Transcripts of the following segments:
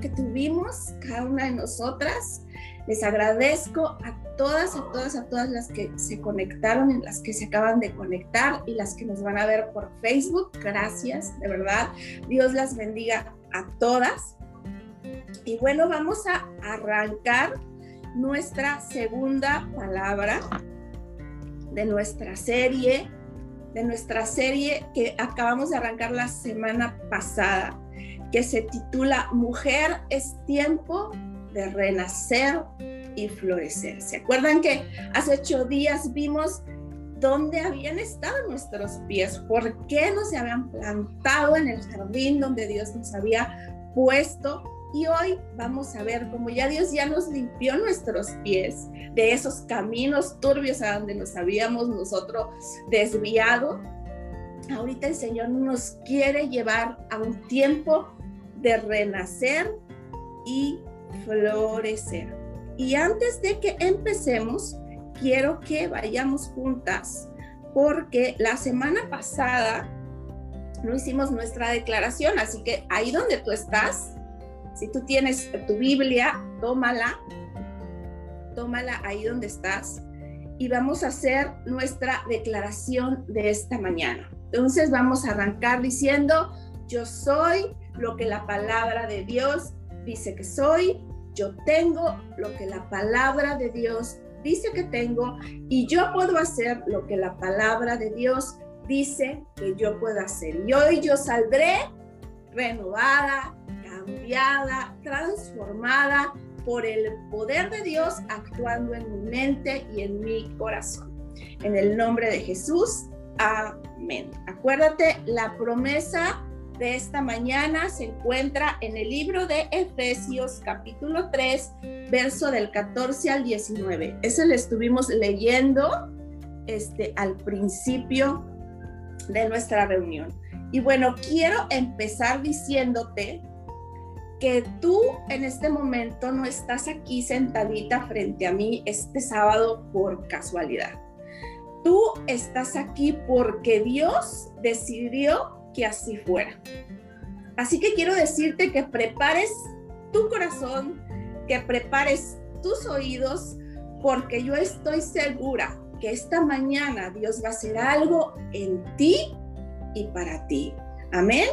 que tuvimos, cada una de nosotras. Les agradezco a todas, a todas, a todas las que se conectaron, en las que se acaban de conectar y las que nos van a ver por Facebook. Gracias, de verdad. Dios las bendiga a todas. Y bueno, vamos a arrancar nuestra segunda palabra de nuestra serie, de nuestra serie que acabamos de arrancar la semana pasada, que se titula Mujer es tiempo de renacer y florecer. ¿Se acuerdan que hace ocho días vimos dónde habían estado nuestros pies? ¿Por qué no se habían plantado en el jardín donde Dios nos había puesto? Y hoy vamos a ver cómo ya Dios ya nos limpió nuestros pies de esos caminos turbios a donde nos habíamos nosotros desviado. Ahorita el Señor nos quiere llevar a un tiempo de renacer y florecer. Y antes de que empecemos, quiero que vayamos juntas, porque la semana pasada no hicimos nuestra declaración, así que ahí donde tú estás, si tú tienes tu Biblia, tómala, tómala ahí donde estás y vamos a hacer nuestra declaración de esta mañana. Entonces vamos a arrancar diciendo, yo soy lo que la palabra de Dios dice que soy, yo tengo lo que la palabra de Dios dice que tengo y yo puedo hacer lo que la palabra de Dios dice que yo puedo hacer. Y hoy yo saldré renovada, cambiada, transformada por el poder de Dios actuando en mi mente y en mi corazón. En el nombre de Jesús, amén. Acuérdate, la promesa de esta mañana se encuentra en el libro de Efesios capítulo 3, verso del 14 al 19. Ese lo estuvimos leyendo este, al principio de nuestra reunión. Y bueno, quiero empezar diciéndote que tú en este momento no estás aquí sentadita frente a mí este sábado por casualidad. Tú estás aquí porque Dios decidió así fuera. Así que quiero decirte que prepares tu corazón, que prepares tus oídos, porque yo estoy segura que esta mañana Dios va a hacer algo en ti y para ti. Amén.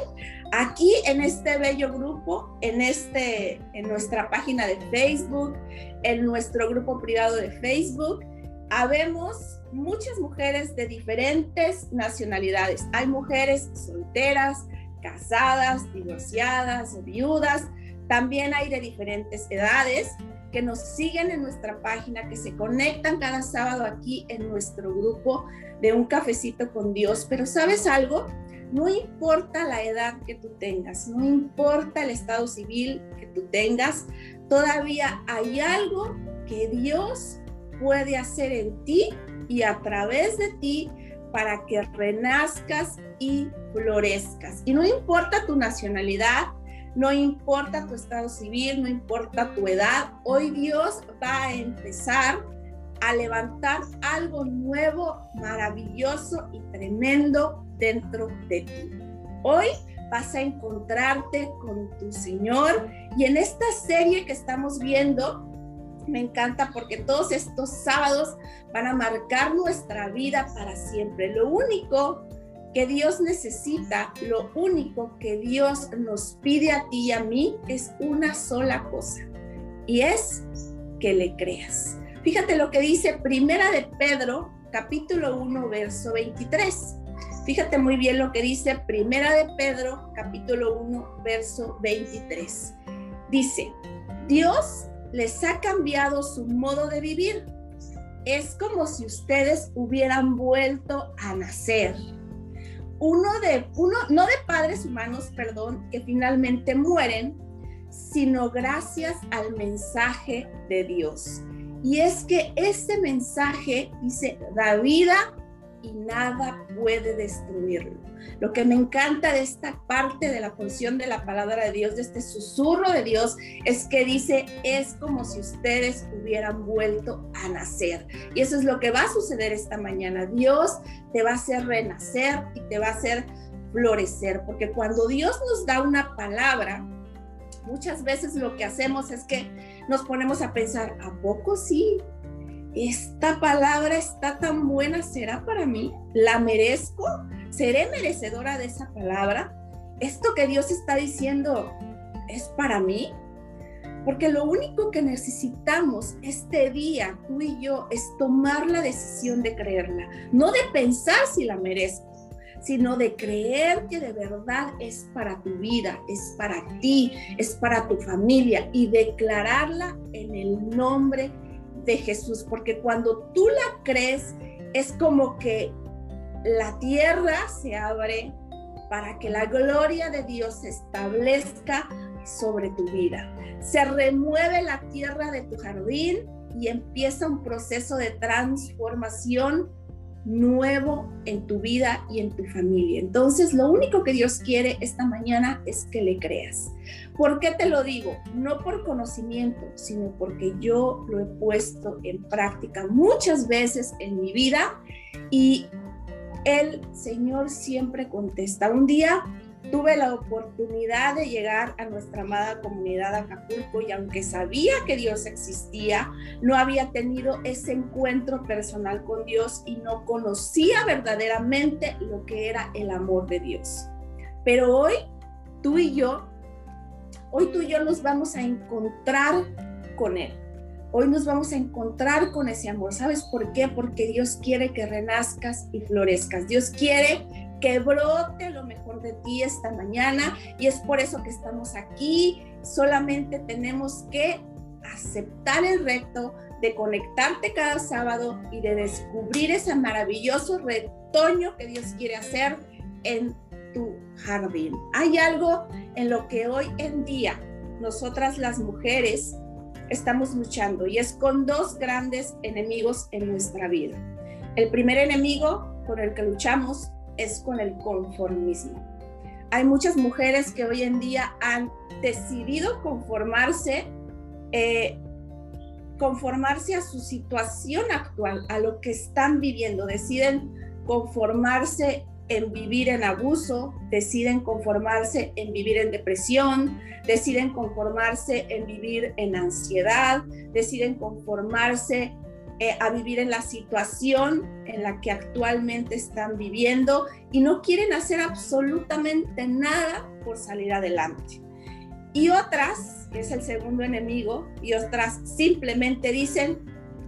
Aquí en este bello grupo, en este en nuestra página de Facebook, en nuestro grupo privado de Facebook, habemos muchas mujeres de diferentes nacionalidades. Hay mujeres solteras, casadas, divorciadas, viudas. También hay de diferentes edades que nos siguen en nuestra página, que se conectan cada sábado aquí en nuestro grupo de un cafecito con Dios. Pero sabes algo, no importa la edad que tú tengas, no importa el estado civil que tú tengas, todavía hay algo que Dios puede hacer en ti y a través de ti para que renazcas y florezcas. Y no importa tu nacionalidad, no importa tu estado civil, no importa tu edad, hoy Dios va a empezar a levantar algo nuevo, maravilloso y tremendo dentro de ti. Hoy vas a encontrarte con tu Señor y en esta serie que estamos viendo, me encanta porque todos estos sábados van a marcar nuestra vida para siempre. Lo único que Dios necesita, lo único que Dios nos pide a ti y a mí es una sola cosa y es que le creas. Fíjate lo que dice Primera de Pedro, capítulo 1, verso 23. Fíjate muy bien lo que dice Primera de Pedro, capítulo 1, verso 23. Dice, Dios les ha cambiado su modo de vivir. Es como si ustedes hubieran vuelto a nacer. Uno de, uno, no de padres humanos, perdón, que finalmente mueren, sino gracias al mensaje de Dios. Y es que este mensaje dice, da vida y nada puede destruirlo. Lo que me encanta de esta parte de la función de la palabra de Dios, de este susurro de Dios, es que dice, es como si ustedes hubieran vuelto a nacer. Y eso es lo que va a suceder esta mañana. Dios te va a hacer renacer y te va a hacer florecer, porque cuando Dios nos da una palabra, muchas veces lo que hacemos es que nos ponemos a pensar, ¿a poco sí? Esta palabra está tan buena, ¿será para mí? ¿La merezco? ¿Seré merecedora de esa palabra? ¿Esto que Dios está diciendo es para mí? Porque lo único que necesitamos este día, tú y yo, es tomar la decisión de creerla, no de pensar si la merezco, sino de creer que de verdad es para tu vida, es para ti, es para tu familia y declararla en el nombre de Jesús, porque cuando tú la crees, es como que la tierra se abre para que la gloria de Dios se establezca sobre tu vida. Se remueve la tierra de tu jardín y empieza un proceso de transformación nuevo en tu vida y en tu familia. Entonces, lo único que Dios quiere esta mañana es que le creas. ¿Por qué te lo digo? No por conocimiento, sino porque yo lo he puesto en práctica muchas veces en mi vida y el Señor siempre contesta. Un día tuve la oportunidad de llegar a nuestra amada comunidad Acapulco y aunque sabía que Dios existía, no había tenido ese encuentro personal con Dios y no conocía verdaderamente lo que era el amor de Dios. Pero hoy, tú y yo, hoy tú y yo nos vamos a encontrar con Él. Hoy nos vamos a encontrar con ese amor. ¿Sabes por qué? Porque Dios quiere que renazcas y florezcas. Dios quiere que brote lo mejor de ti esta mañana y es por eso que estamos aquí. Solamente tenemos que aceptar el reto de conectarte cada sábado y de descubrir ese maravilloso retoño que Dios quiere hacer en tu jardín. Hay algo en lo que hoy en día nosotras las mujeres estamos luchando y es con dos grandes enemigos en nuestra vida. El primer enemigo con el que luchamos es con el conformismo. Hay muchas mujeres que hoy en día han decidido conformarse, eh, conformarse a su situación actual, a lo que están viviendo. Deciden conformarse en vivir en abuso, deciden conformarse en vivir en depresión, deciden conformarse en vivir en ansiedad, deciden conformarse eh, a vivir en la situación en la que actualmente están viviendo y no quieren hacer absolutamente nada por salir adelante. Y otras, que es el segundo enemigo, y otras simplemente dicen,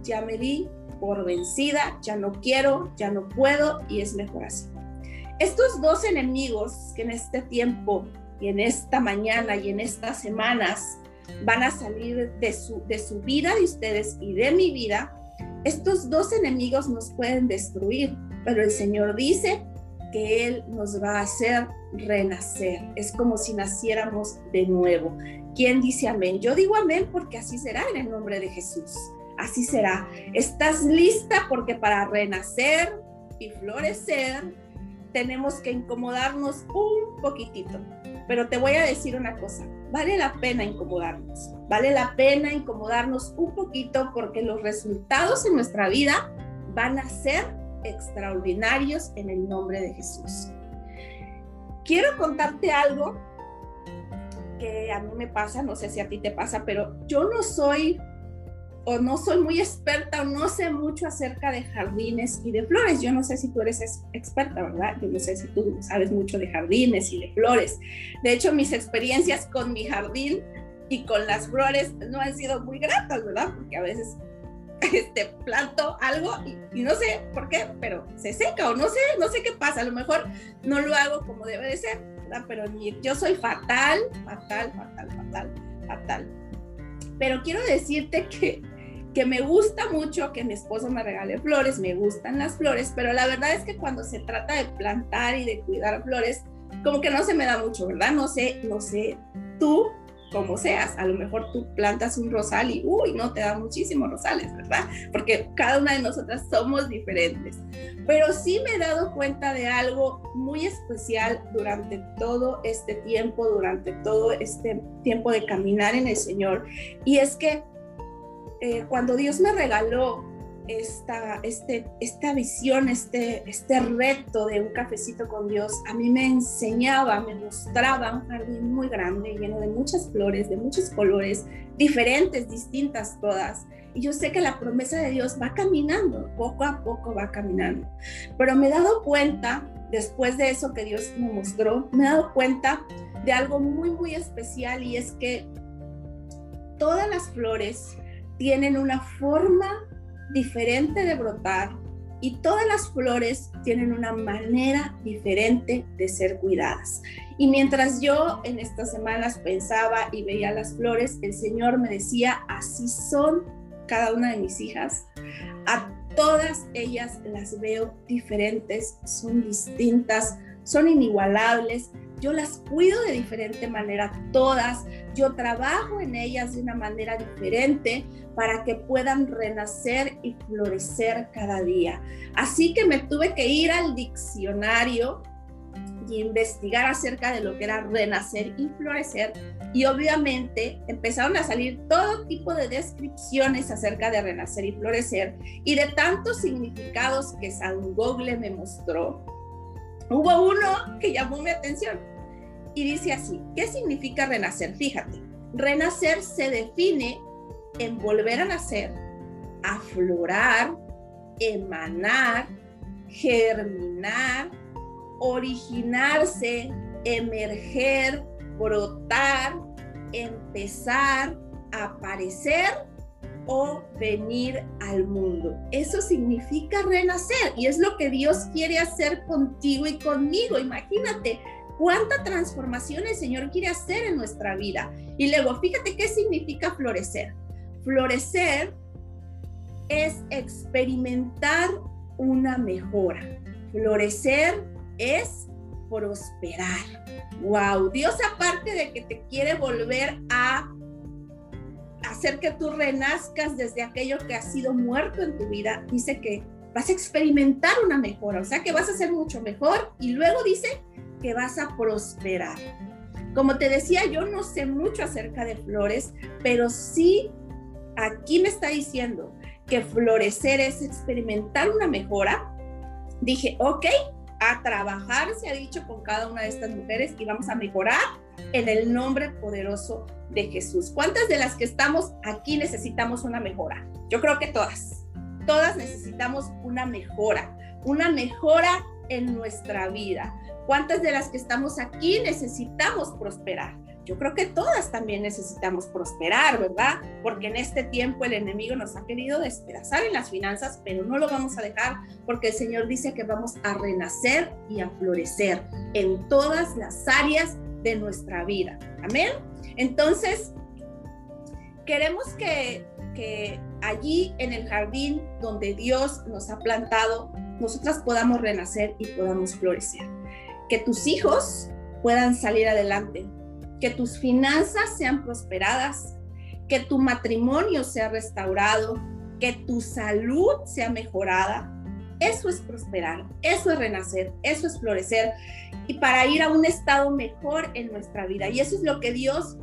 ya me di por vencida, ya no quiero, ya no puedo y es mejor así. Estos dos enemigos que en este tiempo y en esta mañana y en estas semanas van a salir de su, de su vida de ustedes y de mi vida, estos dos enemigos nos pueden destruir, pero el Señor dice que Él nos va a hacer renacer. Es como si naciéramos de nuevo. ¿Quién dice amén? Yo digo amén porque así será en el nombre de Jesús. Así será. ¿Estás lista? Porque para renacer y florecer tenemos que incomodarnos un poquitito. Pero te voy a decir una cosa, vale la pena incomodarnos, vale la pena incomodarnos un poquito porque los resultados en nuestra vida van a ser extraordinarios en el nombre de Jesús. Quiero contarte algo que a mí me pasa, no sé si a ti te pasa, pero yo no soy o no soy muy experta o no sé mucho acerca de jardines y de flores. Yo no sé si tú eres experta, ¿verdad? Yo no sé si tú sabes mucho de jardines y de flores. De hecho, mis experiencias con mi jardín y con las flores no han sido muy gratas, ¿verdad? Porque a veces este, planto algo y, no sé por qué, pero se seca o no sé, no sé qué pasa. A lo mejor no lo hago como debe de ser, ¿verdad? Pero yo soy fatal, fatal, fatal, fatal, fatal. Pero quiero decirte que que me gusta mucho que mi esposo me regale flores, me gustan las flores, pero la verdad es que cuando se trata de plantar y de cuidar flores, como que no se me da mucho, ¿verdad? No sé, no sé, tú como seas, a lo mejor tú plantas un rosal y, uy, no te da muchísimos rosales, ¿verdad? Porque cada una de nosotras somos diferentes. Pero sí me he dado cuenta de algo muy especial durante todo este tiempo, durante todo este tiempo de caminar en el Señor, y es que eh, cuando Dios me regaló esta, este, esta visión, este, este reto de un cafecito con Dios, a mí me enseñaba, me mostraba un jardín muy grande, lleno de muchas flores, de muchos colores, diferentes, distintas todas. Y yo sé que la promesa de Dios va caminando, poco a poco va caminando. Pero me he dado cuenta, después de eso que Dios me mostró, me he dado cuenta de algo muy, muy especial y es que todas las flores tienen una forma diferente de brotar y todas las flores tienen una manera diferente de ser cuidadas. Y mientras yo en estas semanas pensaba y veía las flores, el Señor me decía, así son cada una de mis hijas. A todas ellas las veo diferentes, son distintas, son inigualables, yo las cuido de diferente manera, todas, yo trabajo en ellas de una manera diferente para que puedan renacer y florecer cada día. Así que me tuve que ir al diccionario y investigar acerca de lo que era renacer y florecer. Y obviamente empezaron a salir todo tipo de descripciones acerca de renacer y florecer y de tantos significados que San Google me mostró hubo uno que llamó mi atención y dice así, ¿qué significa renacer? Fíjate, renacer se define en volver a nacer, aflorar, emanar, germinar, originarse, emerger, brotar, empezar, aparecer o venir al mundo. Eso significa renacer y es lo que Dios quiere hacer contigo y conmigo. Imagínate cuánta transformación el Señor quiere hacer en nuestra vida. Y luego, fíjate qué significa florecer. Florecer es experimentar una mejora. Florecer es prosperar. Wow, Dios aparte de que te quiere volver a hacer que tú renazcas desde aquello que ha sido muerto en tu vida, dice que vas a experimentar una mejora, o sea que vas a ser mucho mejor y luego dice que vas a prosperar. Como te decía, yo no sé mucho acerca de flores, pero sí aquí me está diciendo que florecer es experimentar una mejora. Dije, ok, a trabajar, se ha dicho con cada una de estas mujeres y vamos a mejorar en el nombre poderoso de Jesús. ¿Cuántas de las que estamos aquí necesitamos una mejora? Yo creo que todas. Todas necesitamos una mejora, una mejora en nuestra vida. ¿Cuántas de las que estamos aquí necesitamos prosperar? Yo creo que todas también necesitamos prosperar, ¿verdad? Porque en este tiempo el enemigo nos ha querido despedazar en las finanzas, pero no lo vamos a dejar porque el Señor dice que vamos a renacer y a florecer en todas las áreas de nuestra vida. Amén. Entonces, queremos que, que allí en el jardín donde Dios nos ha plantado, nosotras podamos renacer y podamos florecer. Que tus hijos puedan salir adelante, que tus finanzas sean prosperadas, que tu matrimonio sea restaurado, que tu salud sea mejorada. Eso es prosperar, eso es renacer, eso es florecer y para ir a un estado mejor en nuestra vida. Y eso es lo que Dios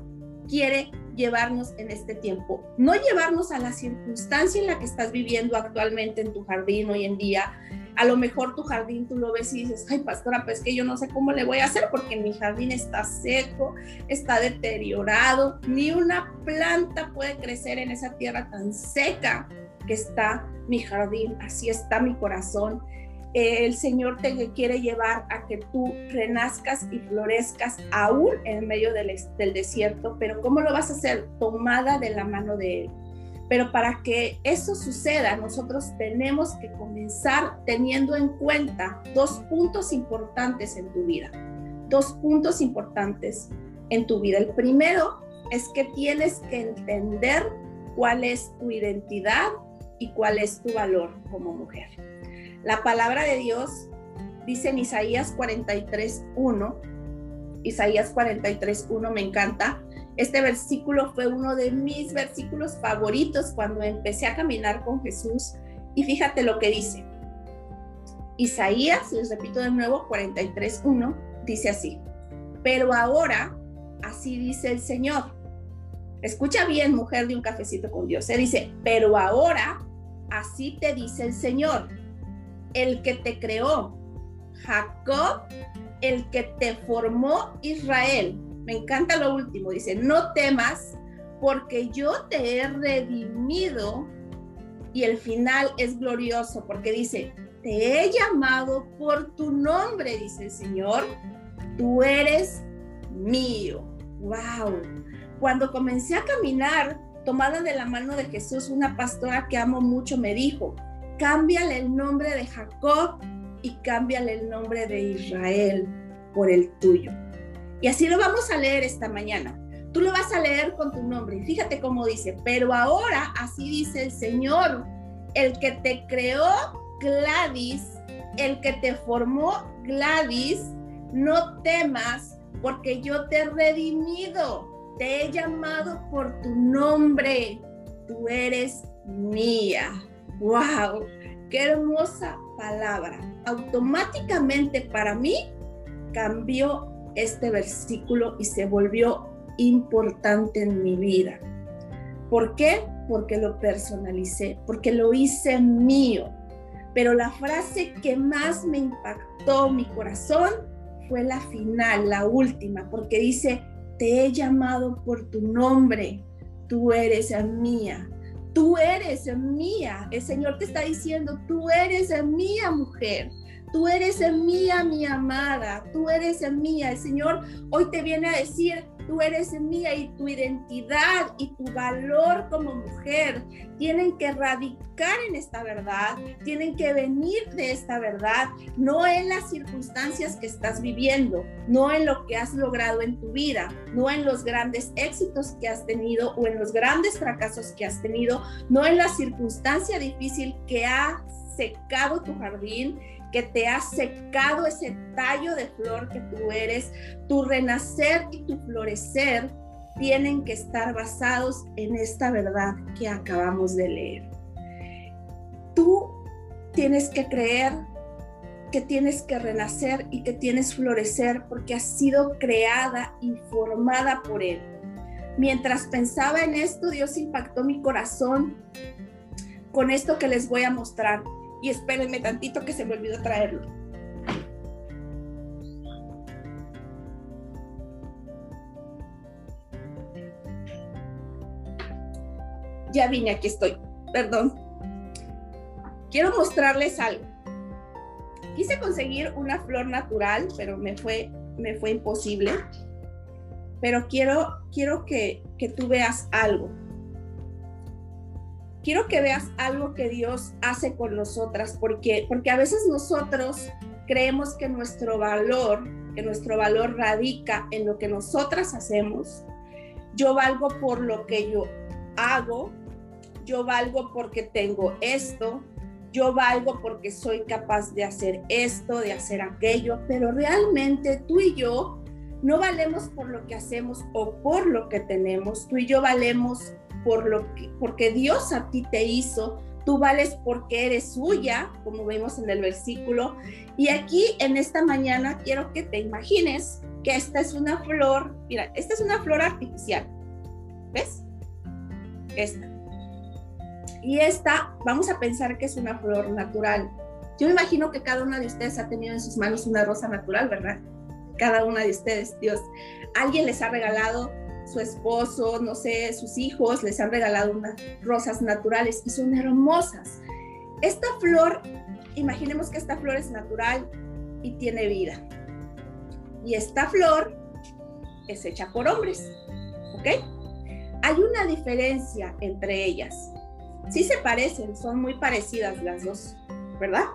quiere llevarnos en este tiempo. No llevarnos a la circunstancia en la que estás viviendo actualmente en tu jardín hoy en día, a lo mejor tu jardín tú lo ves y dices, ay pastora, pues que yo no sé cómo le voy a hacer porque mi jardín está seco, está deteriorado, ni una planta puede crecer en esa tierra tan seca que está mi jardín, así está mi corazón. El Señor te quiere llevar a que tú renazcas y florezcas aún en medio del, del desierto, pero ¿cómo lo vas a hacer? Tomada de la mano de Él pero para que eso suceda, nosotros tenemos que comenzar teniendo en cuenta dos puntos importantes en tu vida. Dos puntos importantes en tu vida. El primero es que tienes que entender cuál es tu identidad y cuál es tu valor como mujer. La palabra de Dios dice en Isaías 43.1, Isaías 43.1 me encanta, este versículo fue uno de mis versículos favoritos cuando empecé a caminar con Jesús. Y fíjate lo que dice. Isaías, les repito de nuevo, 43.1, dice así. Pero ahora, así dice el Señor. Escucha bien, mujer de un cafecito con Dios. Se dice, pero ahora, así te dice el Señor, el que te creó, Jacob, el que te formó Israel. Me encanta lo último, dice, no temas porque yo te he redimido. Y el final es glorioso porque dice, te he llamado por tu nombre, dice el Señor, tú eres mío. ¡Wow! Cuando comencé a caminar tomada de la mano de Jesús, una pastora que amo mucho me dijo, cámbiale el nombre de Jacob y cámbiale el nombre de Israel por el tuyo. Y así lo vamos a leer esta mañana. Tú lo vas a leer con tu nombre. Fíjate cómo dice, pero ahora así dice el Señor, el que te creó Gladys, el que te formó Gladys, no temas porque yo te he redimido te he llamado por tu nombre. Tú eres mía. ¡Wow! ¡Qué hermosa palabra! Automáticamente para mí cambió este versículo y se volvió importante en mi vida. ¿Por qué? Porque lo personalicé, porque lo hice mío. Pero la frase que más me impactó mi corazón fue la final, la última, porque dice, te he llamado por tu nombre, tú eres mía, tú eres mía. El Señor te está diciendo, tú eres mía mujer, tú eres mía mi amada, tú eres mía. El Señor hoy te viene a decir, tú eres mía y tu identidad y tu valor como mujer tienen que radicar en esta verdad, tienen que venir de esta verdad, no en las circunstancias que estás viviendo, no en lo que has logrado en tu vida, no en los grandes éxitos que has tenido o en los grandes fracasos que has tenido, no en la circunstancia difícil que ha secado tu jardín, que te ha secado ese tallo de flor que tú eres, tu renacer y tu florecer tienen que estar basados en esta verdad que acabamos de leer. Tú tienes que creer que tienes que renacer y que tienes florecer porque has sido creada y formada por Él. Mientras pensaba en esto, Dios impactó mi corazón con esto que les voy a mostrar y espérenme tantito que se me olvidó traerlo. Ya vine, aquí estoy. Perdón. Quiero mostrarles algo. Quise conseguir una flor natural, pero me fue, me fue imposible. Pero quiero, quiero que, que tú veas algo quiero que veas algo que Dios hace con nosotras, porque, porque a veces nosotros creemos que nuestro valor, que nuestro valor radica en lo que nosotras hacemos. Yo valgo por lo que yo hago, yo valgo porque tengo esto, yo valgo porque soy capaz de hacer esto, de hacer aquello, pero realmente tú y yo no valemos por lo que hacemos o por lo que tenemos, tú y yo valemos por lo que, porque Dios a ti te hizo, tú vales porque eres suya, como vemos en el versículo. Y aquí en esta mañana quiero que te imagines que esta es una flor, mira, esta es una flor artificial, ¿ves? Esta. Y esta, vamos a pensar que es una flor natural. Yo me imagino que cada una de ustedes ha tenido en sus manos una rosa natural, ¿verdad? Cada una de ustedes, Dios. Alguien les ha regalado su esposo, no sé, sus hijos les han regalado unas rosas naturales y son hermosas. Esta flor, imaginemos que esta flor es natural y tiene vida. Y esta flor es hecha por hombres, ¿ok? Hay una diferencia entre ellas. Sí se parecen, son muy parecidas las dos, ¿verdad?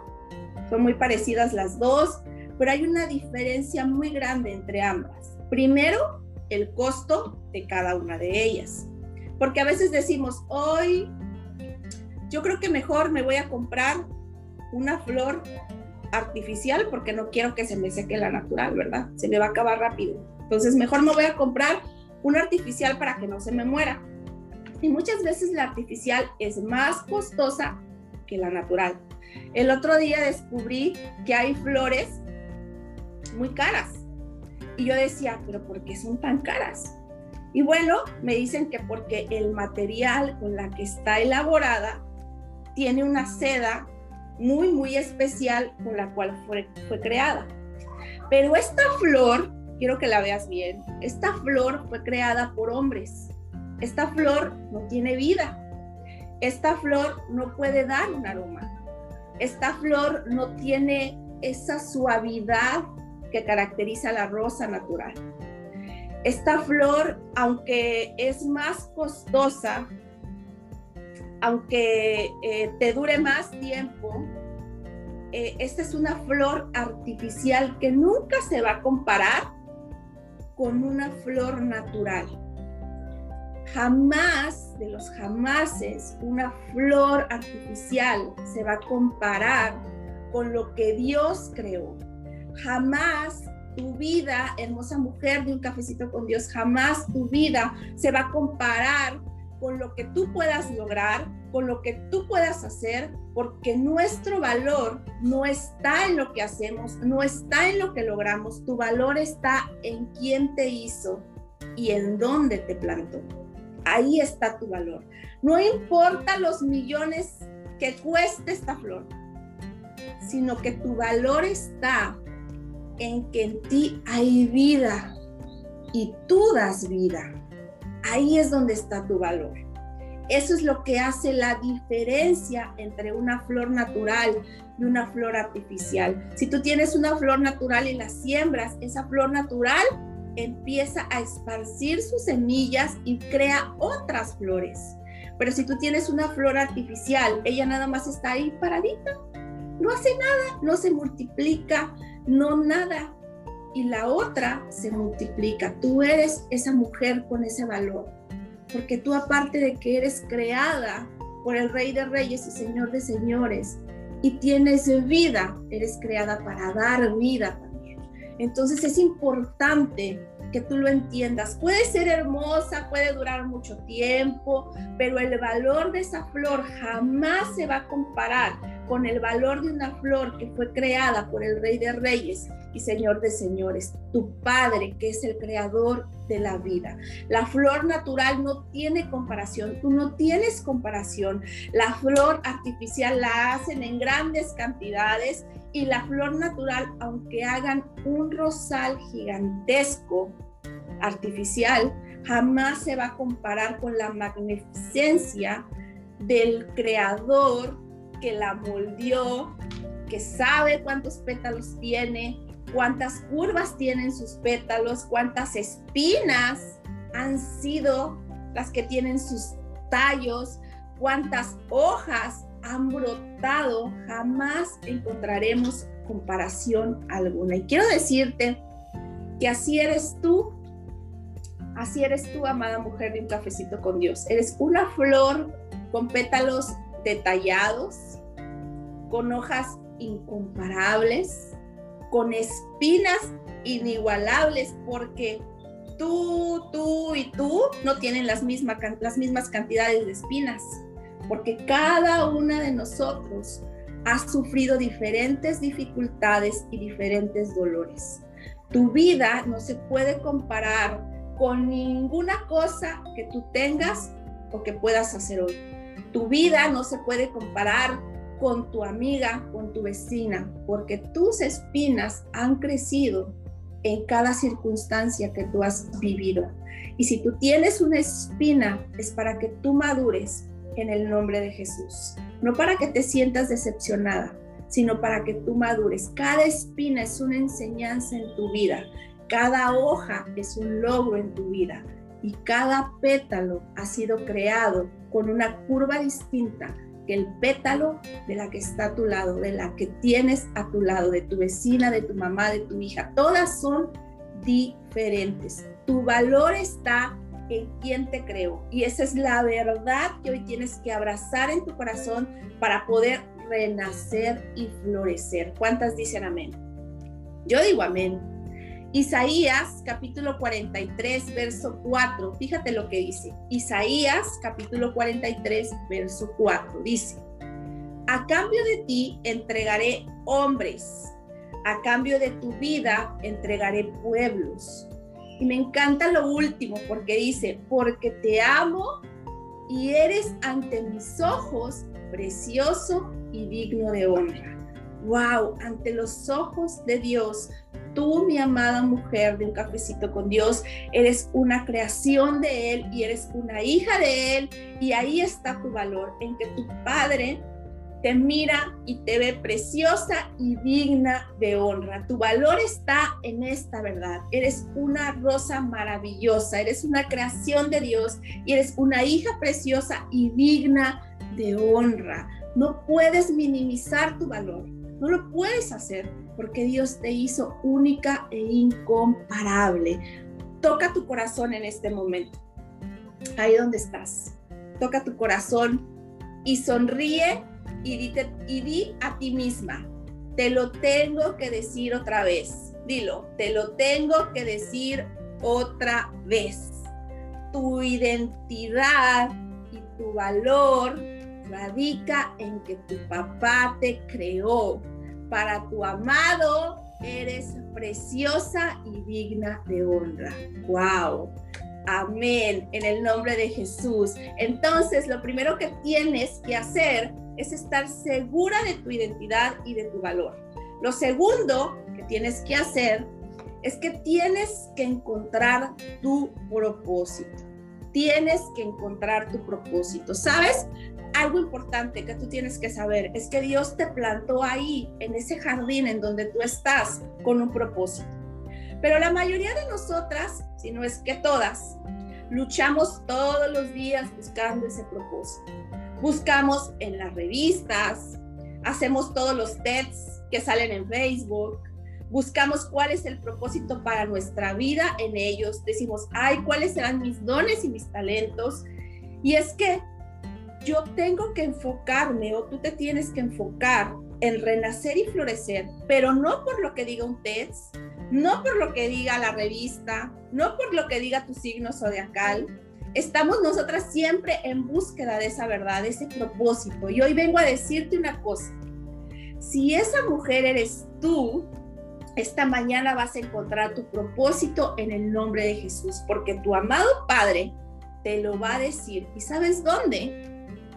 Son muy parecidas las dos, pero hay una diferencia muy grande entre ambas. Primero, el costo de cada una de ellas. Porque a veces decimos, hoy yo creo que mejor me voy a comprar una flor artificial porque no quiero que se me seque la natural, ¿verdad? Se me va a acabar rápido. Entonces mejor me voy a comprar una artificial para que no se me muera. Y muchas veces la artificial es más costosa que la natural. El otro día descubrí que hay flores muy caras y yo decía, pero ¿por qué son tan caras? Y bueno, me dicen que porque el material con la que está elaborada tiene una seda muy, muy especial con la cual fue, fue creada. Pero esta flor, quiero que la veas bien, esta flor fue creada por hombres. Esta flor no tiene vida. Esta flor no puede dar un aroma. Esta flor no tiene esa suavidad que caracteriza la rosa natural. Esta flor, aunque es más costosa, aunque eh, te dure más tiempo, eh, esta es una flor artificial que nunca se va a comparar con una flor natural. Jamás de los jamases una flor artificial se va a comparar con lo que Dios creó. Jamás tu vida, hermosa mujer de un cafecito con Dios, jamás tu vida se va a comparar con lo que tú puedas lograr, con lo que tú puedas hacer, porque nuestro valor no está en lo que hacemos, no está en lo que logramos, tu valor está en quién te hizo y en dónde te plantó. Ahí está tu valor. No importa los millones que cueste esta flor, sino que tu valor está en que en ti hay vida y tú das vida. Ahí es donde está tu valor. Eso es lo que hace la diferencia entre una flor natural y una flor artificial. Si tú tienes una flor natural y la siembras, esa flor natural empieza a esparcir sus semillas y crea otras flores. Pero si tú tienes una flor artificial, ella nada más está ahí paradita, no hace nada, no se multiplica, no nada. Y la otra se multiplica. Tú eres esa mujer con ese valor. Porque tú aparte de que eres creada por el Rey de Reyes y Señor de Señores y tienes vida, eres creada para dar vida también. Entonces es importante que tú lo entiendas. Puede ser hermosa, puede durar mucho tiempo, pero el valor de esa flor jamás se va a comparar con el valor de una flor que fue creada por el Rey de Reyes y Señor de Señores, tu Padre, que es el creador de la vida. La flor natural no tiene comparación, tú no tienes comparación. La flor artificial la hacen en grandes cantidades y la flor natural, aunque hagan un rosal gigantesco, artificial, jamás se va a comparar con la magnificencia del creador que la moldeó, que sabe cuántos pétalos tiene, cuántas curvas tienen sus pétalos, cuántas espinas han sido las que tienen sus tallos, cuántas hojas han brotado, jamás encontraremos comparación alguna. Y quiero decirte que así eres tú, así eres tú, amada mujer de un cafecito con Dios. Eres una flor con pétalos detallados, con hojas incomparables, con espinas inigualables, porque tú, tú y tú no tienen las, las mismas cantidades de espinas, porque cada una de nosotros ha sufrido diferentes dificultades y diferentes dolores. Tu vida no se puede comparar con ninguna cosa que tú tengas o que puedas hacer hoy. Tu vida no se puede comparar con tu amiga, con tu vecina, porque tus espinas han crecido en cada circunstancia que tú has vivido. Y si tú tienes una espina, es para que tú madures en el nombre de Jesús. No para que te sientas decepcionada, sino para que tú madures. Cada espina es una enseñanza en tu vida. Cada hoja es un logro en tu vida. Y cada pétalo ha sido creado con una curva distinta el pétalo de la que está a tu lado, de la que tienes a tu lado, de tu vecina, de tu mamá, de tu hija. Todas son diferentes. Tu valor está en quien te creo. Y esa es la verdad que hoy tienes que abrazar en tu corazón para poder renacer y florecer. ¿Cuántas dicen amén? Yo digo amén. Isaías capítulo 43, verso 4. Fíjate lo que dice. Isaías capítulo 43, verso 4. Dice, a cambio de ti entregaré hombres, a cambio de tu vida entregaré pueblos. Y me encanta lo último porque dice, porque te amo y eres ante mis ojos precioso y digno de honra. Wow, ante los ojos de Dios, tú, mi amada mujer de un cafecito con Dios, eres una creación de Él y eres una hija de Él. Y ahí está tu valor, en que tu Padre te mira y te ve preciosa y digna de honra. Tu valor está en esta verdad. Eres una rosa maravillosa, eres una creación de Dios y eres una hija preciosa y digna de honra. No puedes minimizar tu valor, no lo puedes hacer porque Dios te hizo única e incomparable. Toca tu corazón en este momento, ahí donde estás. Toca tu corazón y sonríe y, di a ti misma, te lo tengo que decir otra vez. Dilo, te lo tengo que decir otra vez. Tu identidad y tu valor radica en que tu papá te creó. Para tu amado eres preciosa y digna de honra. ¡Wow! Amén, en el nombre de Jesús. Entonces, lo primero que tienes que hacer es estar segura de tu identidad y de tu valor. Lo segundo que tienes que hacer es que tienes que encontrar tu propósito. Tienes que encontrar tu propósito. ¿Sabes? Algo importante que tú tienes que saber es que Dios te plantó ahí, en ese jardín en donde tú estás, con un propósito. Pero la mayoría de nosotras, si no es que todas, luchamos todos los días buscando ese propósito buscamos en las revistas, hacemos todos los tests que salen en Facebook, buscamos cuál es el propósito para nuestra vida en ellos, decimos, ay, cuáles serán mis dones y mis talentos. Y es que yo tengo que enfocarme o tú te tienes que enfocar en renacer y florecer, pero no por lo que diga un test, no por lo que diga la revista, no por lo que diga tu signo zodiacal, estamos nosotras siempre en búsqueda de esa verdad, de ese propósito. Y hoy vengo a decirte una cosa. Si esa mujer eres tú, esta mañana vas a encontrar tu propósito en el nombre de Jesús, porque tu amado Padre te lo va a decir. ¿Y sabes dónde?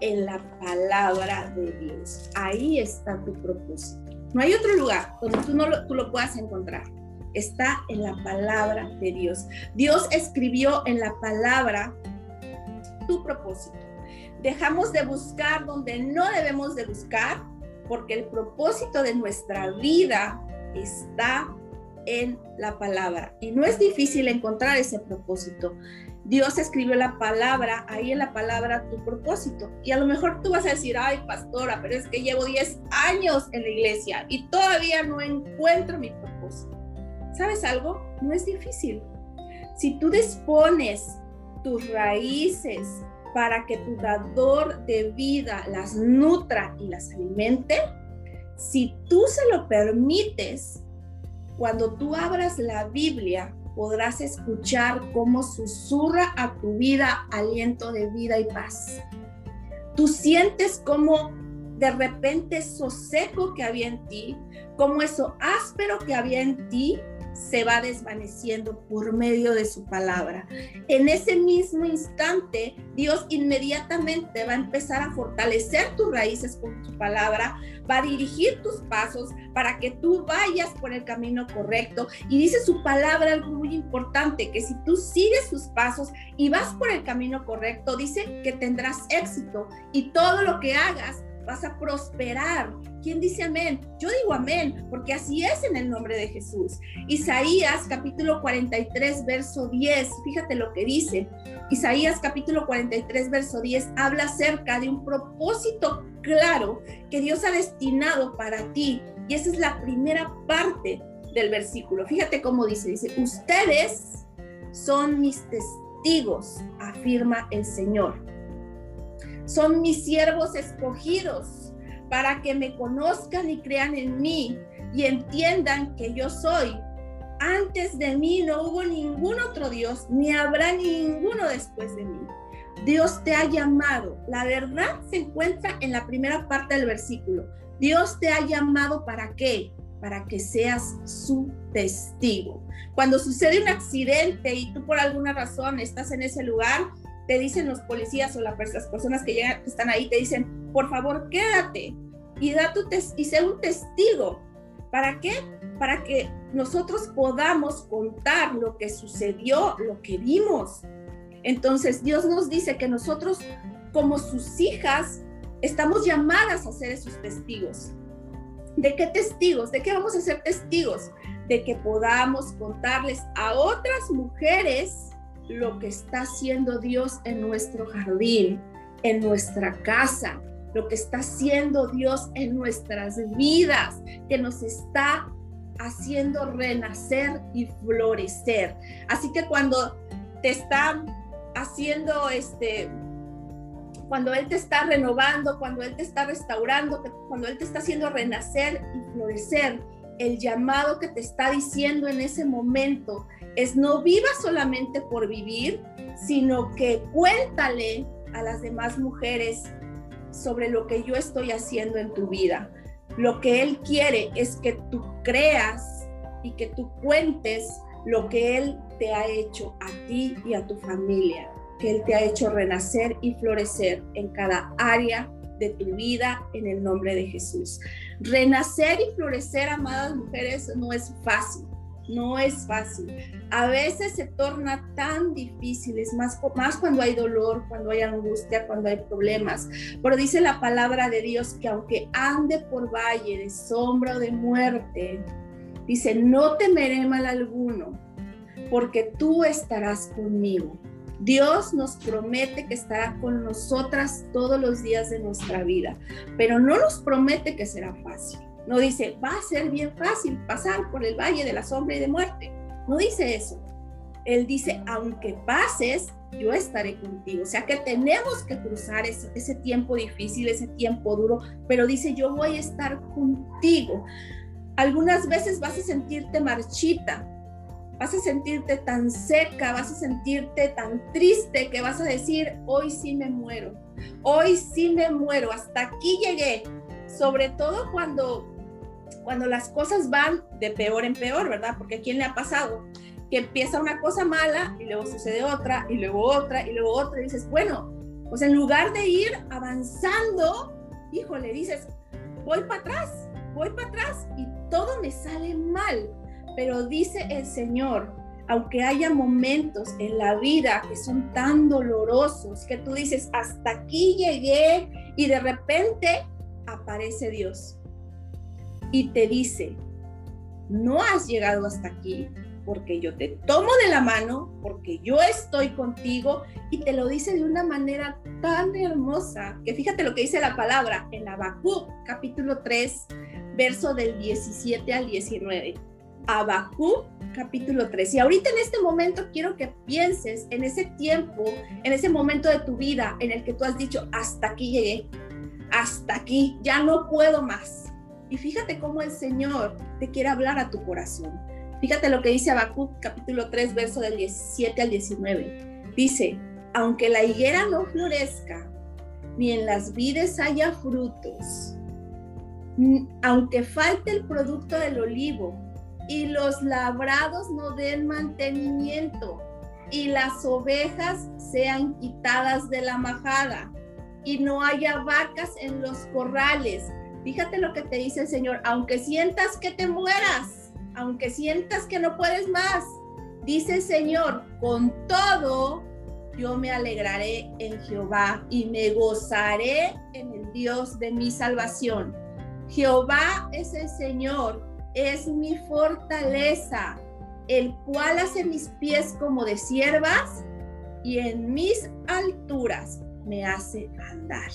En la palabra de Dios. Ahí está tu propósito. No hay otro lugar donde tú, no lo, tú lo puedas encontrar. Está en la palabra de Dios. Dios escribió en la palabra tu propósito. Dejamos de buscar donde no debemos de buscar porque el propósito de nuestra vida está en la palabra. Y no es difícil encontrar ese propósito. Dios escribió la palabra, ahí en la palabra tu propósito. Y a lo mejor tú vas a decir, ay, pastora, pero es que llevo 10 años en la iglesia y todavía no encuentro mi propósito. ¿Sabes algo? No es difícil. Si tú dispones tus raíces para que tu dador de vida las nutra y las alimente, si tú se lo permites, cuando tú abras la Biblia, podrás escuchar cómo susurra a tu vida aliento de vida y paz. Tú sientes como de repente eso seco que había en ti, como eso áspero que había en ti, se va desvaneciendo por medio de su palabra. En ese mismo instante, Dios inmediatamente va a empezar a fortalecer tus raíces con su palabra, va a dirigir tus pasos para que tú vayas por el camino correcto. Y dice su palabra algo muy importante, que si tú sigues sus pasos y vas por el camino correcto, dice que tendrás éxito y todo lo que hagas vas a prosperar. ¿Quién dice amén? Yo digo amén, porque así es en el nombre de Jesús. Isaías capítulo 43, verso 10, fíjate lo que dice. Isaías capítulo 43, verso 10 habla acerca de un propósito claro que Dios ha destinado para ti. Y esa es la primera parte del versículo. Fíjate cómo dice, dice, ustedes son mis testigos, afirma el Señor son mis siervos escogidos para que me conozcan y crean en mí y entiendan que yo soy. Antes de mí no hubo ningún otro Dios, ni habrá ninguno después de mí. Dios te ha llamado. La verdad se encuentra en la primera parte del versículo. Dios te ha llamado para qué? Para que seas su testigo. Cuando sucede un accidente y tú por alguna razón estás en ese lugar, te dicen los policías o las personas que llegan, están ahí, te dicen, por favor, quédate y, da tu y sé un testigo. ¿Para qué? Para que nosotros podamos contar lo que sucedió, lo que vimos. Entonces Dios nos dice que nosotros como sus hijas estamos llamadas a ser esos testigos. ¿De qué testigos? ¿De qué vamos a ser testigos? De que podamos contarles a otras mujeres lo que está haciendo Dios en nuestro jardín, en nuestra casa, lo que está haciendo Dios en nuestras vidas, que nos está haciendo renacer y florecer. Así que cuando te está haciendo este cuando Él te está renovando, cuando Él te está restaurando, cuando Él te está haciendo renacer y florecer, el llamado que te está diciendo en ese momento es no viva solamente por vivir, sino que cuéntale a las demás mujeres sobre lo que yo estoy haciendo en tu vida. Lo que Él quiere es que tú creas y que tú cuentes lo que Él te ha hecho a ti y a tu familia que Él te ha hecho renacer y florecer en cada área de tu vida en el nombre de Jesús. Renacer y florecer, amadas mujeres, no es fácil. No es fácil. A veces se torna tan difícil, es más, más cuando hay dolor, cuando hay angustia, cuando hay problemas. Pero dice la palabra de Dios que aunque ande por valle de sombra o de muerte, dice, no temeré mal alguno, porque tú estarás conmigo. Dios nos promete que estará con nosotras todos los días de nuestra vida, pero no nos promete que será fácil. No dice, va a ser bien fácil pasar por el valle de la sombra y de muerte. No dice eso. Él dice, aunque pases, yo estaré contigo. O sea que tenemos que cruzar ese, ese, tiempo difícil, ese tiempo duro, pero dice, yo voy a estar contigo. Algunas veces vas a sentirte marchita, vas a sentirte tan seca, vas a sentirte tan triste que vas a decir, hoy sí me muero, hoy sí me muero, hasta aquí llegué. Sobre todo cuando, cuando las cosas van de peor en peor, ¿verdad? Porque a quién le ha pasado que empieza una cosa mala y luego sucede otra y luego otra y luego otra y dices, bueno, pues en lugar de ir avanzando, híjole, dices, voy para atrás, voy para atrás y todo me sale mal pero dice el Señor, aunque haya momentos en la vida que son tan dolorosos, que tú dices, hasta aquí llegué y de repente aparece Dios y te dice, no has llegado hasta aquí porque yo te tomo de la mano, porque yo estoy contigo y te lo dice de una manera tan hermosa que fíjate lo que dice la palabra en Habacuc capítulo 3, verso del 17 al 19. Abacú capítulo 3. Y ahorita en este momento quiero que pienses en ese tiempo, en ese momento de tu vida en el que tú has dicho, hasta aquí llegué, hasta aquí, ya no puedo más. Y fíjate cómo el Señor te quiere hablar a tu corazón. Fíjate lo que dice Habacuc capítulo 3, verso del 17 al 19. Dice, aunque la higuera no florezca, ni en las vides haya frutos, aunque falte el producto del olivo, y los labrados no den mantenimiento y las ovejas sean quitadas de la majada y no haya vacas en los corrales. Fíjate lo que te dice el Señor, aunque sientas que te mueras, aunque sientas que no puedes más, dice el Señor, con todo yo me alegraré en Jehová y me gozaré en el Dios de mi salvación. Jehová es el Señor es mi fortaleza, el cual hace mis pies como de siervas y en mis alturas me hace andar.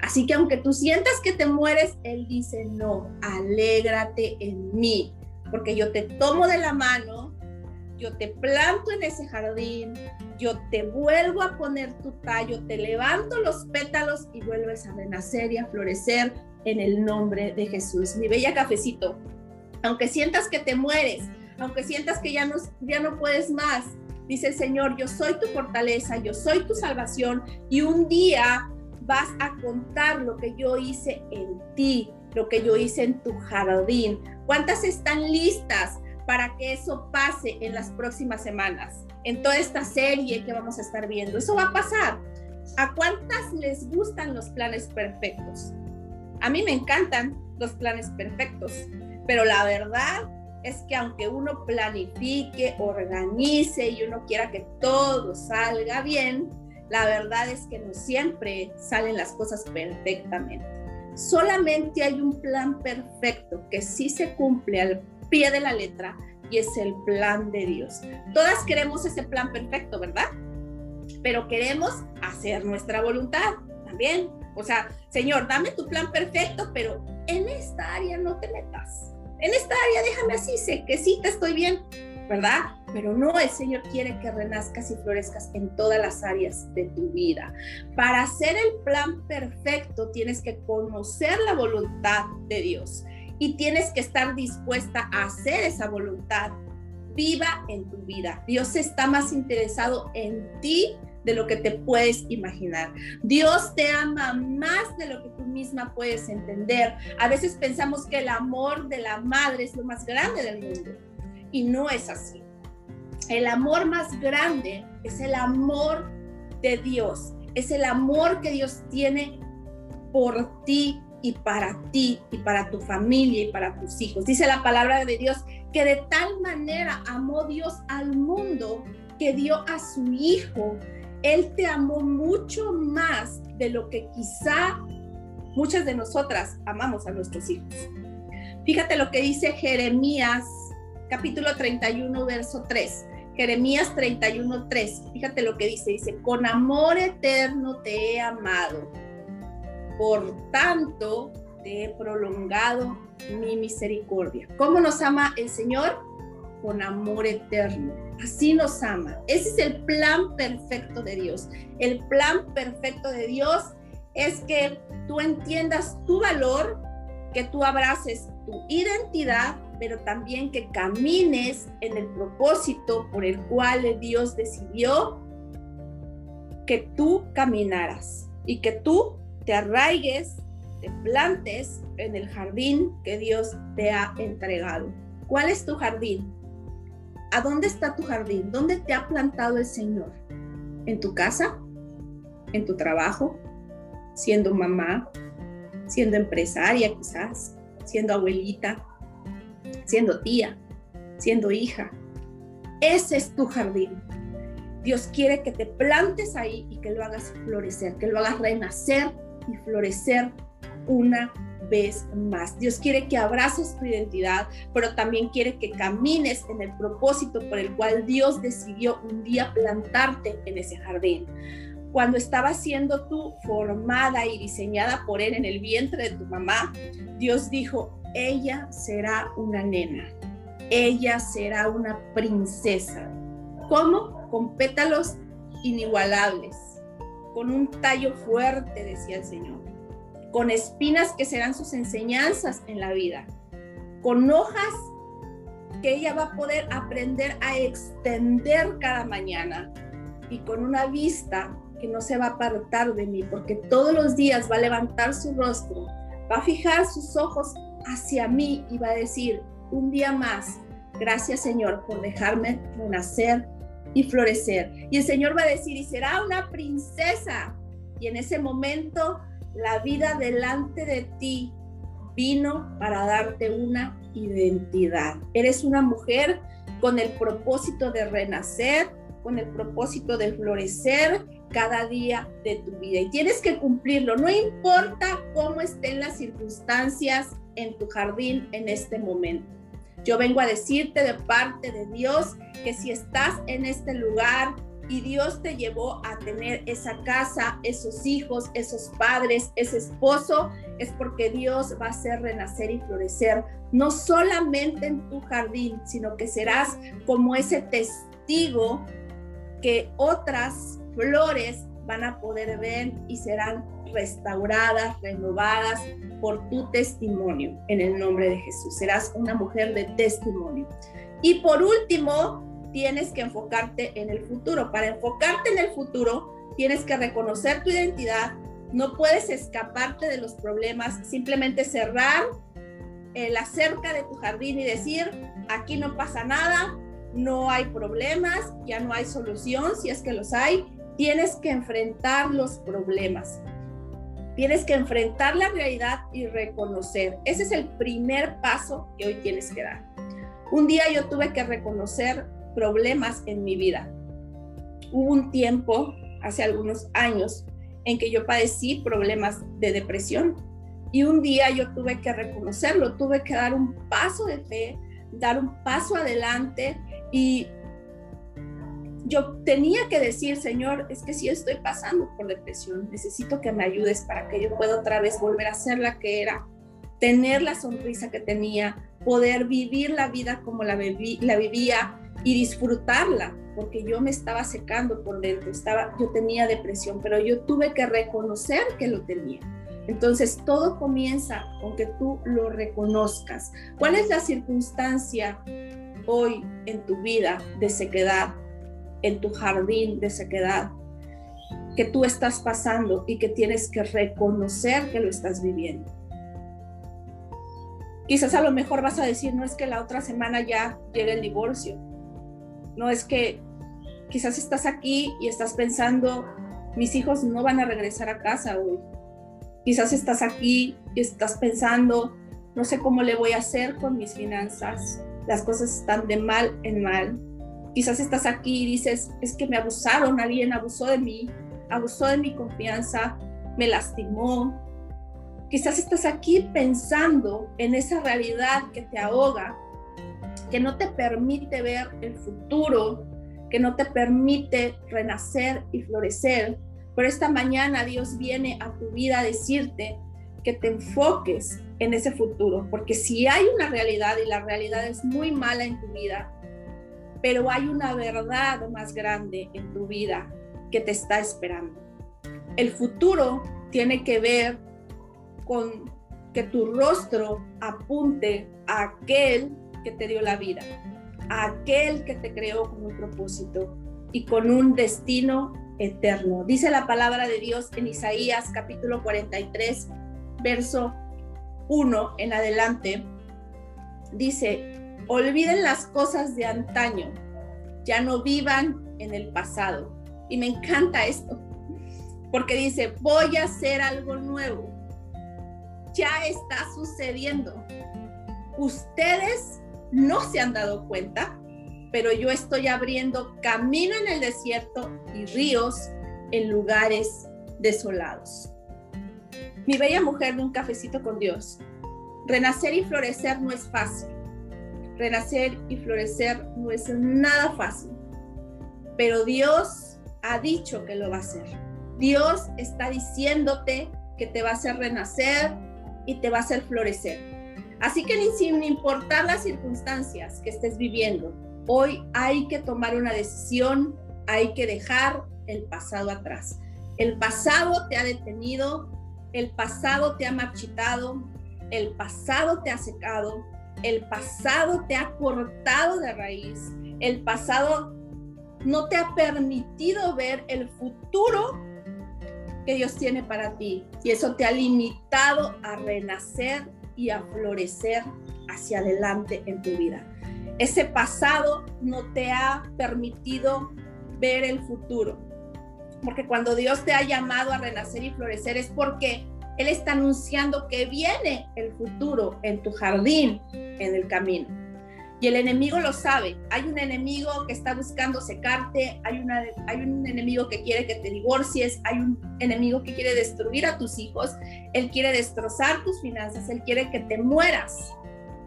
Así que aunque tú sientas que te mueres, Él dice, no, alégrate en mí, porque yo te tomo de la mano, yo te planto en ese jardín, yo te vuelvo a poner tu tallo, te levanto los pétalos y vuelves a renacer y a florecer en el nombre de Jesús. Mi bella cafecito, aunque sientas que te mueres, aunque sientas que ya no, ya no puedes más, dice el Señor, yo soy tu fortaleza, yo soy tu salvación y un día vas a contar lo que yo hice en ti, lo que yo hice en tu jardín. ¿Cuántas están listas para que eso pase en las próximas semanas, en toda esta serie que vamos a estar viendo. Eso va a pasar. ¿A cuántas les gustan los planes perfectos? A mí me encantan los planes perfectos, pero la verdad es que aunque uno planifique, organice y uno quiera que todo salga bien, la verdad es que no siempre salen las cosas perfectamente. Solamente hay un plan perfecto que sí se cumple al pie de la letra y es el plan de Dios. Todas queremos ese plan perfecto, ¿verdad? Pero queremos hacer nuestra voluntad también. O sea, Señor, dame tu plan perfecto, pero en esta área no te metas. En esta área déjame así, sé que sí te estoy bien, ¿verdad? Pero no, el Señor quiere que renazcas y florezcas en todas las áreas de tu vida. Para hacer el plan perfecto tienes que conocer la voluntad de Dios y tienes que estar dispuesta a hacer esa voluntad viva en tu vida. Dios está más interesado en ti de lo que te puedes imaginar. Dios te ama más de lo que tú misma puedes entender. A veces pensamos que el amor de la madre es lo más grande del mundo y no es así. El amor más grande es el amor de Dios, es el amor que Dios tiene por ti y para ti y para tu familia y para tus hijos. Dice la palabra de Dios que de tal manera amó Dios al mundo que dio a su Hijo. Él te amó mucho más de lo que quizá muchas de nosotras amamos a nuestros hijos. Fíjate lo que dice Jeremías capítulo 31, verso 3. Jeremías 31, 3. Fíjate lo que dice. Dice, con amor eterno te he amado por tanto, te he prolongado mi misericordia. ¿Cómo nos ama el Señor? Con amor eterno. Así nos ama. Ese es el plan perfecto de Dios. El plan perfecto de Dios es que tú entiendas tu valor, que tú abraces tu identidad, pero también que camines en el propósito por el cual Dios decidió que tú caminaras y que tú te arraigues, te plantes en el jardín que Dios te ha entregado. ¿Cuál es tu jardín? ¿A dónde está tu jardín? ¿Dónde te ha plantado el Señor? ¿En tu casa? ¿En tu trabajo? ¿Siendo mamá? ¿Siendo empresaria quizás? ¿Siendo abuelita? ¿Siendo tía? ¿Siendo hija? Ese es tu jardín. Dios quiere que te plantes ahí y que lo hagas florecer, que lo hagas renacer y florecer una vez más. Dios quiere que abraces tu identidad, pero también quiere que camines en el propósito por el cual Dios decidió un día plantarte en ese jardín. Cuando estaba siendo tú formada y diseñada por Él en el vientre de tu mamá, Dios dijo, ella será una nena, ella será una princesa. ¿Cómo? Con pétalos inigualables con un tallo fuerte, decía el Señor, con espinas que serán sus enseñanzas en la vida, con hojas que ella va a poder aprender a extender cada mañana y con una vista que no se va a apartar de mí, porque todos los días va a levantar su rostro, va a fijar sus ojos hacia mí y va a decir, un día más, gracias Señor por dejarme renacer y florecer. Y el Señor va a decir, y será una princesa. Y en ese momento la vida delante de ti vino para darte una identidad. Eres una mujer con el propósito de renacer, con el propósito de florecer cada día de tu vida. Y tienes que cumplirlo, no importa cómo estén las circunstancias en tu jardín en este momento. Yo vengo a decirte de parte de Dios que si estás en este lugar y Dios te llevó a tener esa casa, esos hijos, esos padres, ese esposo, es porque Dios va a hacer renacer y florecer, no solamente en tu jardín, sino que serás como ese testigo que otras flores van a poder ver y serán restauradas, renovadas por tu testimonio en el nombre de Jesús. Serás una mujer de testimonio. Y por último, tienes que enfocarte en el futuro. Para enfocarte en el futuro, tienes que reconocer tu identidad. No puedes escaparte de los problemas, simplemente cerrar eh, la cerca de tu jardín y decir, aquí no pasa nada, no hay problemas, ya no hay solución, si es que los hay, tienes que enfrentar los problemas. Tienes que enfrentar la realidad y reconocer. Ese es el primer paso que hoy tienes que dar. Un día yo tuve que reconocer problemas en mi vida. Hubo un tiempo, hace algunos años, en que yo padecí problemas de depresión. Y un día yo tuve que reconocerlo, tuve que dar un paso de fe, dar un paso adelante y yo tenía que decir, Señor, es que si estoy pasando por depresión, necesito que me ayudes para que yo pueda otra vez volver a ser la que era, tener la sonrisa que tenía, poder vivir la vida como la, la vivía y disfrutarla, porque yo me estaba secando por dentro, estaba, yo tenía depresión, pero yo tuve que reconocer que lo tenía. Entonces, todo comienza con que tú lo reconozcas. ¿Cuál es la circunstancia hoy en tu vida de sequedad, en tu jardín de sequedad, que tú estás pasando y que tienes que reconocer que lo estás viviendo? Quizás a lo mejor vas a decir, no es que la otra semana ya llegue el divorcio, no es que quizás estás aquí y estás pensando, mis hijos no van a regresar a casa hoy. Quizás estás aquí y estás pensando, no sé cómo le voy a hacer con mis finanzas las cosas están de mal en mal. Quizás estás aquí y dices, es que me abusaron, alguien abusó de mí, abusó de mi confianza, me lastimó. Quizás estás aquí pensando en esa realidad que te ahoga, que no te permite ver el futuro, que no te permite renacer y florecer. Pero esta mañana Dios viene a tu vida a decirte que te enfoques en ese futuro, porque si hay una realidad y la realidad es muy mala en tu vida, pero hay una verdad más grande en tu vida que te está esperando. El futuro tiene que ver con que tu rostro apunte a aquel que te dio la vida, a aquel que te creó con un propósito y con un destino eterno. Dice la palabra de Dios en Isaías capítulo 43, verso 1 en adelante, dice, olviden las cosas de antaño, ya no vivan en el pasado. Y me encanta esto, porque dice, voy a hacer algo nuevo. Ya está sucediendo. Ustedes no se han dado cuenta, pero yo estoy abriendo camino en el desierto y ríos en lugares desolados. Mi bella mujer de un cafecito con Dios. Renacer y florecer no es fácil. Renacer y florecer no es nada fácil. Pero Dios ha dicho que lo va a hacer. Dios está diciéndote que te va a hacer renacer y te va a hacer florecer. Así que sin importar las circunstancias que estés viviendo, hoy hay que tomar una decisión, hay que dejar el pasado atrás. El pasado te ha detenido, el pasado te ha marchitado, el pasado te ha secado, el pasado te ha cortado de raíz, el pasado no te ha permitido ver el futuro que Dios tiene para ti. Y eso te ha limitado a renacer y a florecer hacia adelante en tu vida. Ese pasado no te ha permitido ver el futuro porque cuando Dios te ha llamado a renacer y florecer es porque Él está anunciando que viene el futuro en tu jardín, en el camino. Y el enemigo lo sabe. Hay un enemigo que está buscando secarte, hay, un enemigo que quiere que te divorcies, hay un enemigo que quiere destruir a tus hijos, él quiere destrozar tus finanzas, él quiere que te mueras,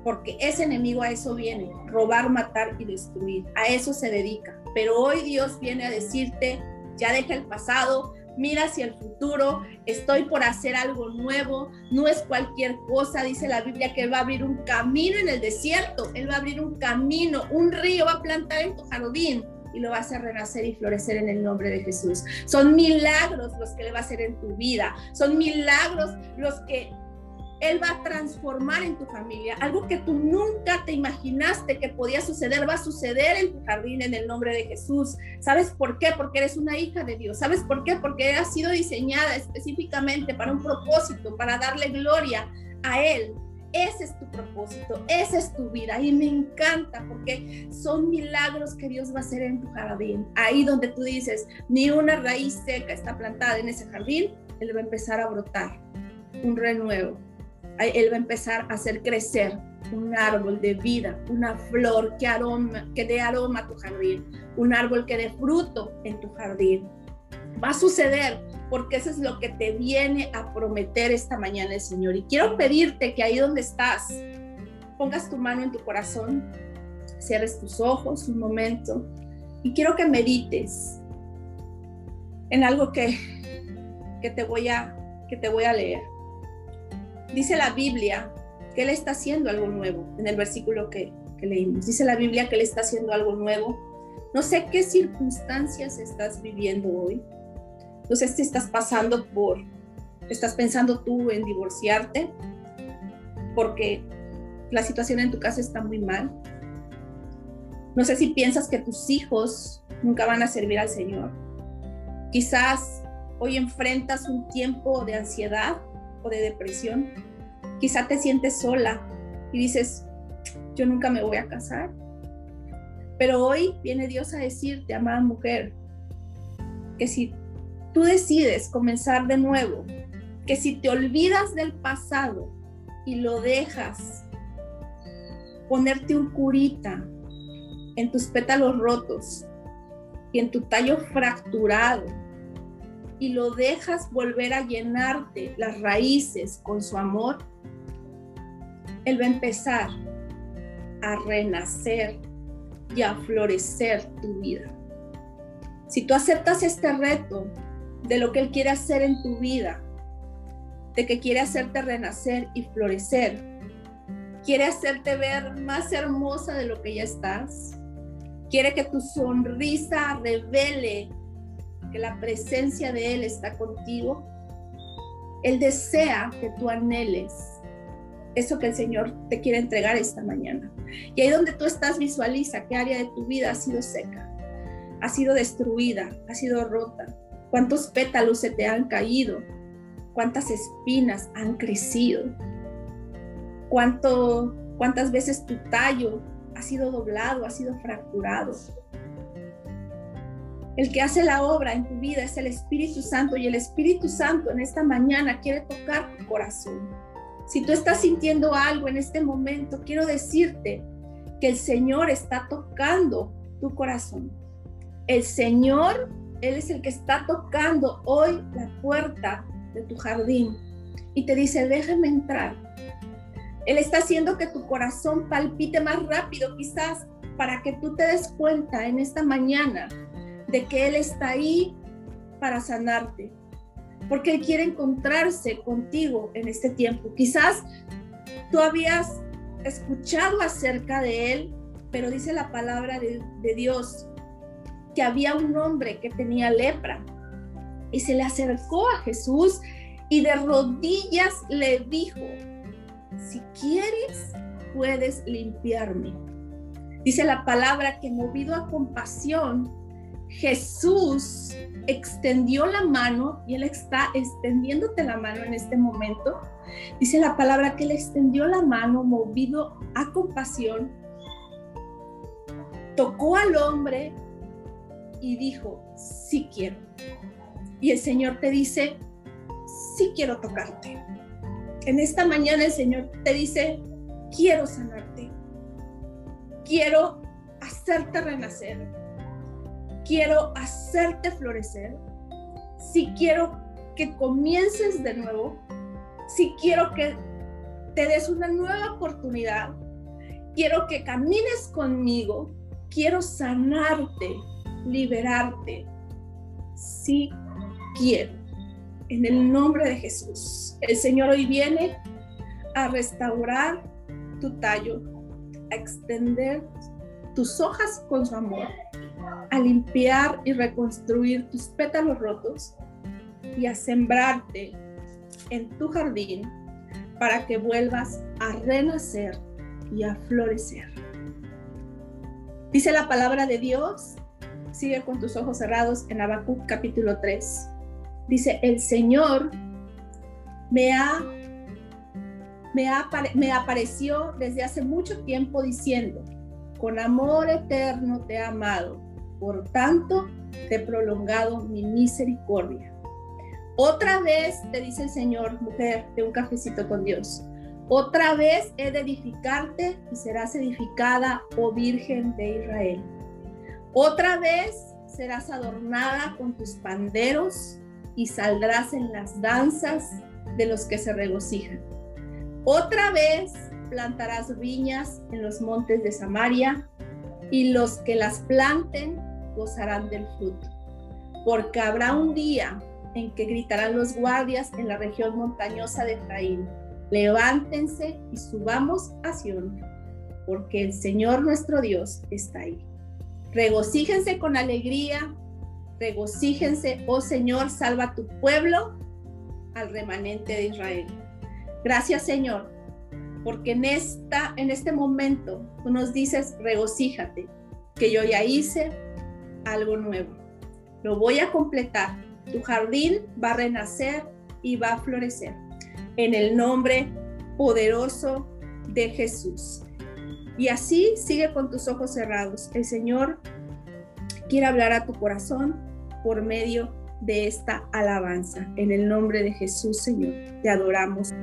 porque ese enemigo a eso viene, robar, matar y destruir. A eso se dedica. Pero hoy Dios viene a decirte, ya deja el pasado, mira hacia el futuro, estoy por hacer algo nuevo, no es cualquier cosa, dice la Biblia que Él va a abrir un camino en el desierto, Él va a abrir un camino, un río va a plantar en tu jardín y lo va a hacer renacer y florecer en el nombre de Jesús. Son milagros los que Él va a hacer en tu vida, son milagros los que él va a transformar en tu familia. Algo que tú nunca te imaginaste que podía suceder, va a suceder en tu jardín en el nombre de Jesús. ¿Sabes por qué? Porque eres una hija de Dios. ¿Sabes por qué? Porque has sido diseñada específicamente para un propósito, para darle gloria a Él. ese es tu propósito, esa es tu vida. Y me encanta porque son milagros que Dios va a hacer en tu jardín. Ahí donde tú dices, ni una raíz seca está plantada en ese jardín, Él va a empezar a brotar un renuevo. Él va a empezar a hacer crecer un árbol de vida, una flor que, aroma, que dé aroma a tu jardín, un árbol que dé fruto en tu jardín. Va a suceder porque eso es lo que te viene a prometer esta mañana el Señor. Y quiero pedirte que ahí donde estás, pongas tu mano en tu corazón, cierres tus ojos un momento y quiero que medites en algo que, que, te, voy a, que te voy a leer. Dice la Biblia que Él está haciendo algo nuevo en el versículo que, que leímos. Dice la Biblia que Él está haciendo algo nuevo. No sé qué circunstancias estás viviendo hoy no sé si estás pasando por, estás pensando tú en divorciarte porque la situación en tu casa está muy mal. No sé si piensas que tus hijos nunca van a servir al Señor. Quizás hoy enfrentas un tiempo de ansiedad o de depresión. Quizá te sientes sola y dices, yo nunca me voy a casar. Pero hoy viene Dios a decirte, amada mujer, que si tú decides comenzar de nuevo, que si te olvidas del pasado y lo dejas ponerte un curita en tus pétalos rotos y en tu tallo fracturado y lo dejas volver a llenarte las raíces con su amor, Él va a empezar a renacer y a florecer tu vida. Si tú aceptas este reto, de lo que Él quiere hacer en tu vida, de que quiere hacerte renacer y florecer. Quiere hacerte ver más hermosa de lo que ya estás. Quiere que tu sonrisa revele que la presencia de Él está contigo. Él desea que tú anheles eso que el Señor te quiere entregar esta mañana. Y ahí donde tú estás, visualiza qué área de tu vida ha sido seca, ha sido destruida, ha sido rota, cuántos pétalos se te han caído, cuántas espinas han crecido, cuánto, cuántas veces tu tallo ha sido doblado, ha sido fracturado. El que hace la obra en tu vida es el Espíritu Santo y el Espíritu Santo en esta mañana quiere tocar tu corazón. Si tú estás sintiendo algo en este momento, quiero decirte que el Señor está tocando tu corazón. El Señor él es el que está tocando hoy la puerta de tu jardín y te dice, déjame entrar. Él está haciendo que tu corazón palpite más rápido quizás para que tú te des cuenta en esta mañana de que Él está ahí para sanarte. Porque Él quiere encontrarse contigo en este tiempo. Quizás tú habías escuchado acerca de Él, pero dice la palabra de, Dios que había un hombre que tenía lepra y se le acercó a Jesús y de rodillas le dijo, si quieres, puedes limpiarme. Dice la palabra que movido a compasión, Jesús extendió la mano y Él está extendiéndote la mano en este momento. Dice la palabra que Él extendió la mano movido a compasión, tocó al hombre y dijo, sí quiero. Y el Señor te dice, sí quiero tocarte. En esta mañana el Señor te dice, quiero sanarte. Quiero hacerte renacer. Quiero hacerte florecer. Si quiero que comiences de nuevo. Si quiero que te des una nueva oportunidad. Quiero que camines conmigo. Quiero sanarte liberarte. si quiero. En el nombre de Jesús. El Señor hoy viene a restaurar tu tallo, a extender tus hojas con su amor, a limpiar y reconstruir tus pétalos rotos y a sembrarte en tu jardín para que vuelvas a renacer y a florecer. Dice la palabra de Dios Sigue con tus ojos cerrados en Habacuc capítulo 3. Dice, el Señor me ha me, me apareció desde hace mucho tiempo diciendo, con amor eterno te he amado, por tanto te he prolongado mi misericordia. Otra vez te dice el Señor, mujer, de un cafecito con Dios. Otra vez he de edificarte y serás edificada, oh Virgen de Israel. Otra vez serás adornada con tus panderos y saldrás en las danzas de los que se regocijan. Otra vez plantarás viñas en los montes de Samaria y los que las planten gozarán del fruto. Porque habrá un día en que gritarán los guardias en la región montañosa de Efraín, levántense y subamos a Sion, porque el Señor nuestro Dios está ahí. Regocíjense con alegría, regocíjense, oh Señor, salva tu pueblo, al remanente de Israel. Gracias, Señor, porque en esta en este momento tú nos dices, regocíjate, que yo ya hice algo nuevo. Lo voy a completar. Tu jardín va a renacer y va a florecer. En el nombre poderoso de Jesús. Y así sigue con tus ojos cerrados. El Señor quiere hablar a tu corazón por medio de esta alabanza. En el nombre de Jesús, Señor, te adoramos.